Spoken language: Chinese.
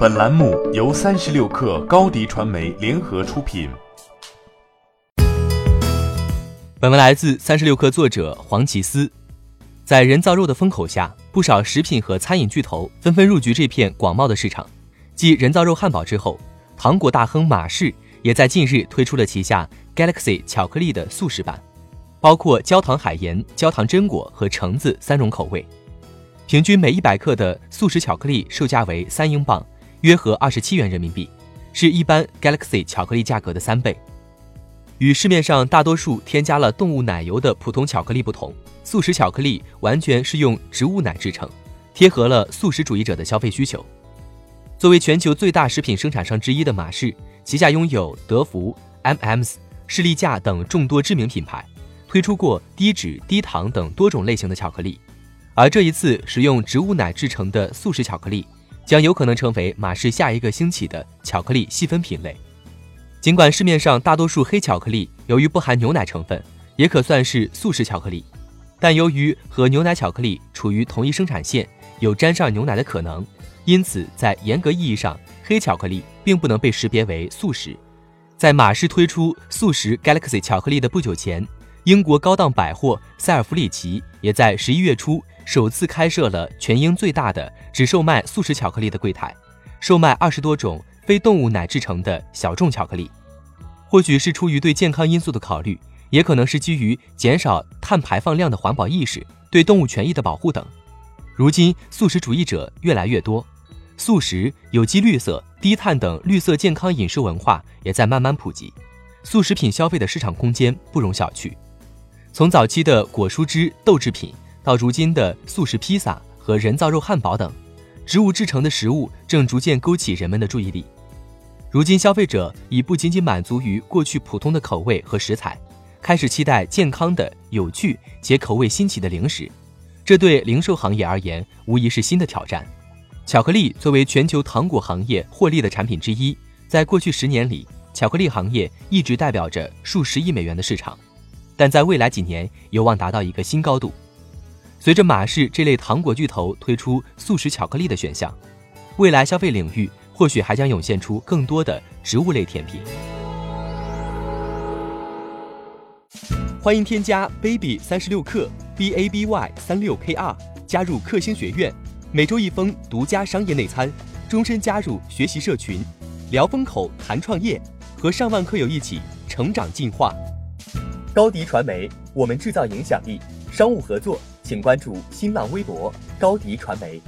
本栏目由三十六氪高低传媒联合出品。本文来自三十六氪作者黄奇思。在人造肉的风口下，不少食品和餐饮巨头纷纷入局这片广袤的市场。继人造肉汉堡之后，糖果大亨马氏也在近日推出了旗下 Galaxy 巧克力的速食版，包括焦糖海盐、焦糖榛果和橙子三种口味。平均每一百克的速食巧克力售价为三英镑。约合二十七元人民币，是一般 Galaxy 巧克力价格的三倍。与市面上大多数添加了动物奶油的普通巧克力不同，素食巧克力完全是用植物奶制成，贴合了素食主义者的消费需求。作为全球最大食品生产商之一的马氏，旗下拥有德芙、M&M's、士力架等众多知名品牌，推出过低脂、低糖等多种类型的巧克力。而这一次使用植物奶制成的素食巧克力。将有可能成为马氏下一个兴起的巧克力细分品类。尽管市面上大多数黑巧克力由于不含牛奶成分，也可算是素食巧克力，但由于和牛奶巧克力处于同一生产线，有沾上牛奶的可能，因此在严格意义上，黑巧克力并不能被识别为素食。在马氏推出素食 Galaxy 巧克力的不久前，英国高档百货塞尔弗里奇也在十一月初。首次开设了全英最大的只售卖素食巧克力的柜台，售卖二十多种非动物奶制成的小众巧克力。或许是出于对健康因素的考虑，也可能是基于减少碳排放量的环保意识、对动物权益的保护等。如今，素食主义者越来越多，素食、有机绿色、低碳等绿色健康饮食文化也在慢慢普及，素食品消费的市场空间不容小觑。从早期的果蔬汁、豆制品。到如今的素食披萨和人造肉汉堡等，植物制成的食物正逐渐勾起人们的注意力。如今，消费者已不仅仅满足于过去普通的口味和食材，开始期待健康的、有趣且口味新奇的零食。这对零售行业而言，无疑是新的挑战。巧克力作为全球糖果行业获利的产品之一，在过去十年里，巧克力行业一直代表着数十亿美元的市场，但在未来几年有望达到一个新高度。随着马氏这类糖果巨头推出素食巧克力的选项，未来消费领域或许还将涌现出更多的植物类甜品。欢迎添加 baby 三十六克 b a b y 三六 k r 加入克星学院，每周一封独家商业内参，终身加入学习社群，聊风口谈创业，和上万课友一起成长进化。高迪传媒，我们制造影响力。商务合作。请关注新浪微博高迪传媒。